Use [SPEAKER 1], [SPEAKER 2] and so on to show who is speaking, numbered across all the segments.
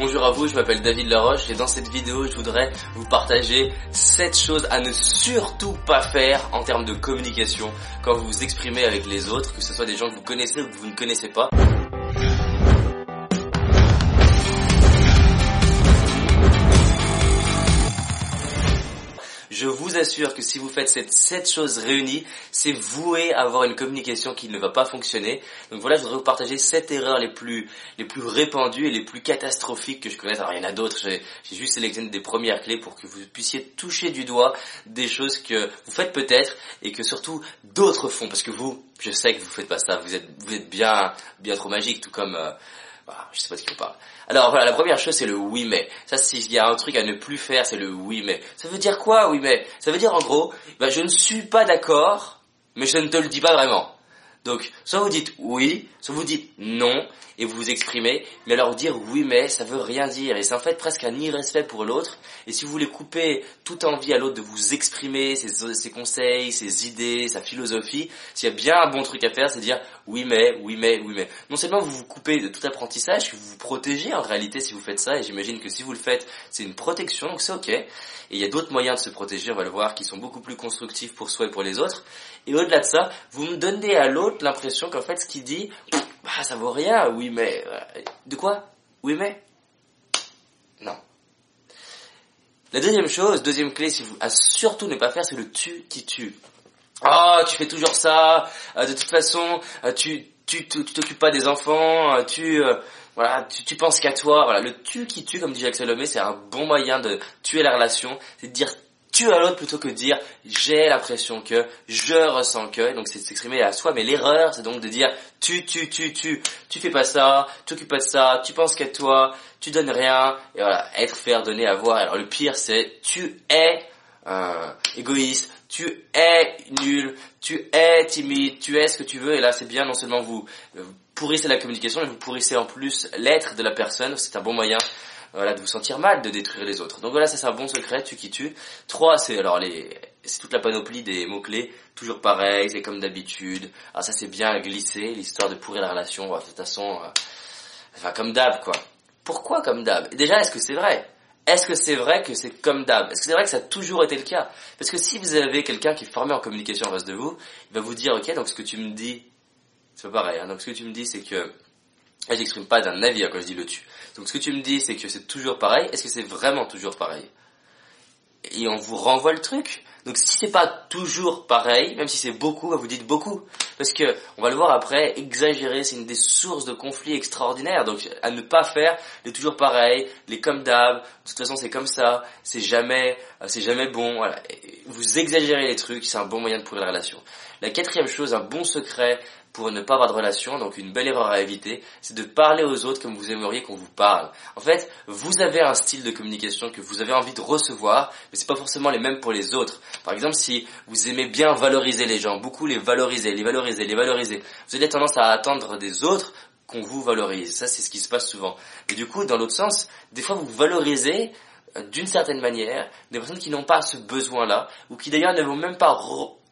[SPEAKER 1] Bonjour à vous, je m'appelle David Laroche et dans cette vidéo je voudrais vous partager 7 choses à ne surtout pas faire en termes de communication quand vous vous exprimez avec les autres, que ce soit des gens que vous connaissez ou que vous ne connaissez pas. Je vous assure que si vous faites cette sept choses réunies, c'est voué à avoir une communication qui ne va pas fonctionner. Donc voilà, je voudrais vous partager sept erreurs les plus, les plus répandues et les plus catastrophiques que je connaisse. Alors il y en a d'autres, j'ai juste sélectionné des premières clés pour que vous puissiez toucher du doigt des choses que vous faites peut-être et que surtout d'autres font. Parce que vous, je sais que vous faites pas ça, vous êtes, vous êtes bien, bien trop magique, tout comme... Euh, je sais pas de qui on parle. Alors voilà, la première chose c'est le oui mais. Ça s'il y a un truc à ne plus faire, c'est le oui mais. Ça veut dire quoi oui mais? Ça veut dire en gros, bah, je ne suis pas d'accord, mais je ne te le dis pas vraiment. Donc, soit vous dites oui, soit vous dites non, et vous vous exprimez, mais alors dire oui mais, ça veut rien dire, et c'est en fait presque un irrespect pour l'autre, et si vous voulez couper toute envie à l'autre de vous exprimer, ses, ses, conseils, ses idées, sa philosophie, s'il y a bien un bon truc à faire, c'est dire oui mais, oui mais, oui mais. Non seulement vous vous coupez de tout apprentissage, vous vous protégez en réalité si vous faites ça, et j'imagine que si vous le faites, c'est une protection, donc c'est ok, et il y a d'autres moyens de se protéger, on va le voir, qui sont beaucoup plus constructifs pour soi et pour les autres, et au-delà de ça, vous me donnez à l'autre l'impression qu'en fait ce qu'il dit, bah ça vaut rien, oui mais... Euh, de quoi? Oui mais? Non. La deuxième chose, deuxième clé, à surtout ne pas faire, c'est le tu qui tue. Oh, tu fais toujours ça, euh, de toute façon, euh, tu tu t'occupes pas des enfants, tu voilà, tu, tu penses qu'à toi. Voilà, le tu qui tue, comme dit Jacques Salomé, c'est un bon moyen de tuer la relation, c'est de dire tu à l'autre plutôt que de dire j'ai l'impression que, je ressens que, donc c'est s'exprimer à soi, mais l'erreur c'est donc de dire tu, tu, tu, tu, tu fais pas ça, tu t'occupes pas de ça, tu penses qu'à toi, tu donnes rien, et voilà, être, faire, donner, avoir. Alors le pire c'est tu es euh, égoïste, tu es nul, tu es timide, tu es ce que tu veux, et là c'est bien non seulement vous, vous pourrissez la communication, mais vous pourrissez en plus l'être de la personne, c'est un bon moyen voilà, de vous sentir mal, de détruire les autres. Donc voilà, ça c'est un bon secret, tu qui tu. Trois, c'est alors les, c'est toute la panoplie des mots clés, toujours pareil, c'est comme d'habitude. Ah ça c'est bien glissé, l'histoire de pourrir la relation. de toute façon, euh, enfin comme d'hab quoi. Pourquoi comme d'hab? Déjà, est-ce que c'est vrai? Est-ce que c'est vrai que c'est comme d'hab? Est-ce que c'est vrai que ça a toujours été le cas? Parce que si vous avez quelqu'un qui est formé en communication en face de vous, il va vous dire, ok, donc ce que tu me dis, c'est pas pareil. Hein, donc ce que tu me dis, c'est que je j'exprime pas d'un avis hein, quand je dis le tu. Donc ce que tu me dis, c'est que c'est toujours pareil. Est-ce que c'est vraiment toujours pareil? Et on vous renvoie le truc? Donc si c'est pas toujours pareil, même si c'est beaucoup, bah, vous dites beaucoup. Parce que, on va le voir après, exagérer, c'est une des sources de conflits extraordinaires. Donc à ne pas faire les toujours pareil, les comme d'hab, de toute façon c'est comme ça, c'est jamais, euh, c'est jamais bon. Voilà. Vous exagérez les trucs, c'est un bon moyen de pourrir la relation. La quatrième chose, un bon secret pour ne pas avoir de relation, donc une belle erreur à éviter, c'est de parler aux autres comme vous aimeriez qu'on vous parle. En fait, vous avez un style de communication que vous avez envie de recevoir, mais c'est pas forcément les mêmes pour les autres. Par exemple, si vous aimez bien valoriser les gens, beaucoup les valoriser, les valoriser, les valoriser, vous avez tendance à attendre des autres qu'on vous valorise. Ça, c'est ce qui se passe souvent. Et du coup, dans l'autre sens, des fois, vous valorisez d'une certaine manière des personnes qui n'ont pas ce besoin-là, ou qui d'ailleurs ne vont même pas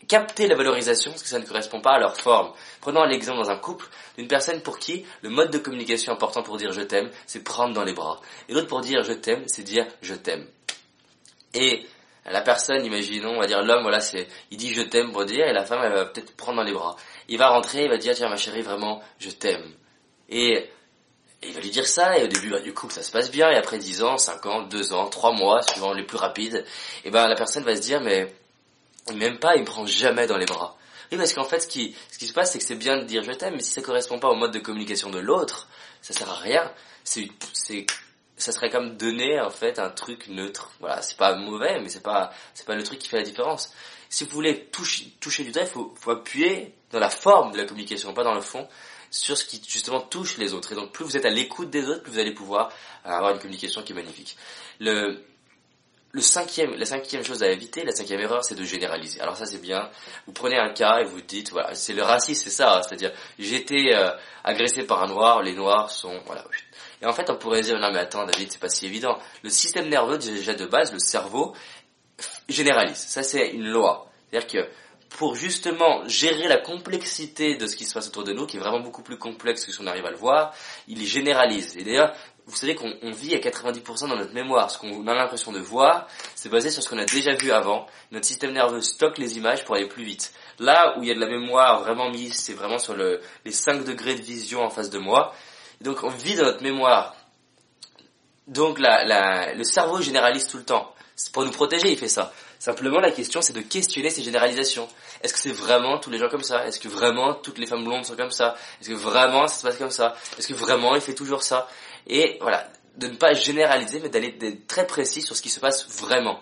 [SPEAKER 1] capter la valorisation parce que ça ne correspond pas à leur forme. Prenons l'exemple dans un couple d'une personne pour qui le mode de communication important pour dire je t'aime, c'est prendre dans les bras. Et l'autre pour dire je t'aime, c'est dire je t'aime. Et la personne, imaginons, on va dire l'homme, voilà, c'est, il dit je t'aime pour dire, et la femme, elle va peut-être prendre dans les bras. Il va rentrer, il va dire tiens ma chérie, vraiment, je t'aime. Et, il va lui dire ça, et au début bah, du couple ça se passe bien, et après 10 ans, 5 ans, 2 ans, 3 mois, suivant les plus rapides, et ben la personne va se dire mais il m'aime pas, il me prend jamais dans les bras. Oui, parce qu'en fait, ce qui, ce qui se passe, c'est que c'est bien de dire je t'aime, mais si ça correspond pas au mode de communication de l'autre, ça sert à rien. C'est, c'est, ça serait comme donner, en fait, un truc neutre. Voilà, c'est pas mauvais, mais c'est pas, c'est pas le truc qui fait la différence. Si vous voulez toucher, toucher du doigt, il faut appuyer dans la forme de la communication, pas dans le fond, sur ce qui, justement, touche les autres. Et donc, plus vous êtes à l'écoute des autres, plus vous allez pouvoir avoir une communication qui est magnifique. Le, le cinquième, la cinquième chose à éviter, la cinquième erreur, c'est de généraliser. Alors ça c'est bien. Vous prenez un cas et vous dites, voilà, c'est le racisme, c'est ça. Hein. C'est-à-dire, j'ai été euh, agressé par un noir, les noirs sont, voilà. Et en fait, on pourrait dire, non mais attends, David, c'est pas si évident. Le système nerveux déjà de base, le cerveau, généralise. Ça c'est une loi. C'est-à-dire que pour justement gérer la complexité de ce qui se passe autour de nous, qui est vraiment beaucoup plus complexe que ce qu'on arrive à le voir, il généralise. Et d'ailleurs, vous savez qu'on vit à 90% dans notre mémoire. Ce qu'on a l'impression de voir, c'est basé sur ce qu'on a déjà vu avant. Notre système nerveux stocke les images pour aller plus vite. Là où il y a de la mémoire vraiment mise, c'est vraiment sur le, les 5 degrés de vision en face de moi. donc on vit dans notre mémoire. Donc le cerveau généralise tout le temps. C'est pour nous protéger, il fait ça. Simplement, la question, c'est de questionner ces généralisations. Est-ce que c'est vraiment tous les gens comme ça? Est-ce que vraiment toutes les femmes blondes sont comme ça? Est-ce que vraiment ça se passe comme ça? Est-ce que vraiment il fait toujours ça? Et voilà, de ne pas généraliser, mais d'aller très précis sur ce qui se passe vraiment.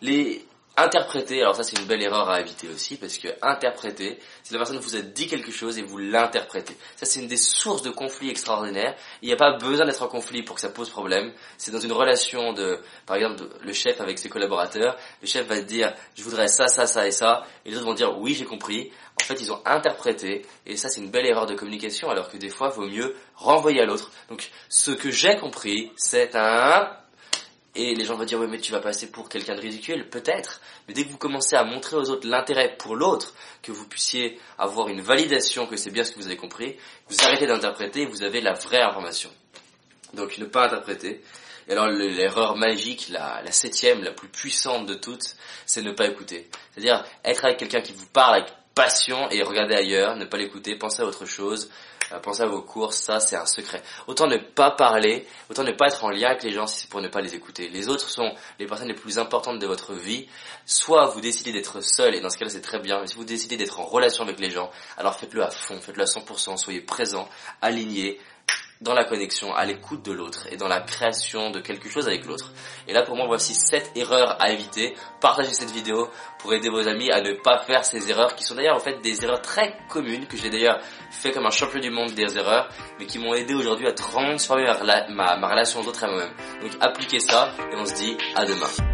[SPEAKER 1] Les, Interpréter, alors ça c'est une belle erreur à éviter aussi, parce que interpréter, c'est la personne vous a dit quelque chose et vous l'interprétez. Ça c'est une des sources de conflits extraordinaires. Il n'y a pas besoin d'être en conflit pour que ça pose problème. C'est dans une relation de, par exemple, le chef avec ses collaborateurs. Le chef va dire, je voudrais ça, ça, ça et ça. Et les autres vont dire, oui j'ai compris. En fait ils ont interprété, et ça c'est une belle erreur de communication, alors que des fois il vaut mieux renvoyer à l'autre. Donc ce que j'ai compris, c'est un et les gens vont dire, oui, mais tu vas passer pour quelqu'un de ridicule, peut-être. Mais dès que vous commencez à montrer aux autres l'intérêt pour l'autre, que vous puissiez avoir une validation que c'est bien ce que vous avez compris, vous arrêtez d'interpréter et vous avez la vraie information. Donc ne pas interpréter. Et alors l'erreur magique, la, la septième, la plus puissante de toutes, c'est ne pas écouter. C'est-à-dire être avec quelqu'un qui vous parle avec passion et regarder ailleurs, ne pas l'écouter, penser à autre chose, euh, pensez à vos courses, ça c'est un secret. Autant ne pas parler, autant ne pas être en lien avec les gens si c'est pour ne pas les écouter. Les autres sont les personnes les plus importantes de votre vie. Soit vous décidez d'être seul, et dans ce cas-là c'est très bien, mais si vous décidez d'être en relation avec les gens, alors faites-le à fond, faites-le à 100%, soyez présent, aligné, dans la connexion, à l'écoute de l'autre et dans la création de quelque chose avec l'autre. Et là pour moi voici 7 erreurs à éviter. Partagez cette vidéo pour aider vos amis à ne pas faire ces erreurs qui sont d'ailleurs en fait des erreurs très communes que j'ai d'ailleurs fait comme un champion du monde des erreurs mais qui m'ont aidé aujourd'hui à transformer ma, relation aux autres et à moi-même. Donc appliquez ça et on se dit à demain.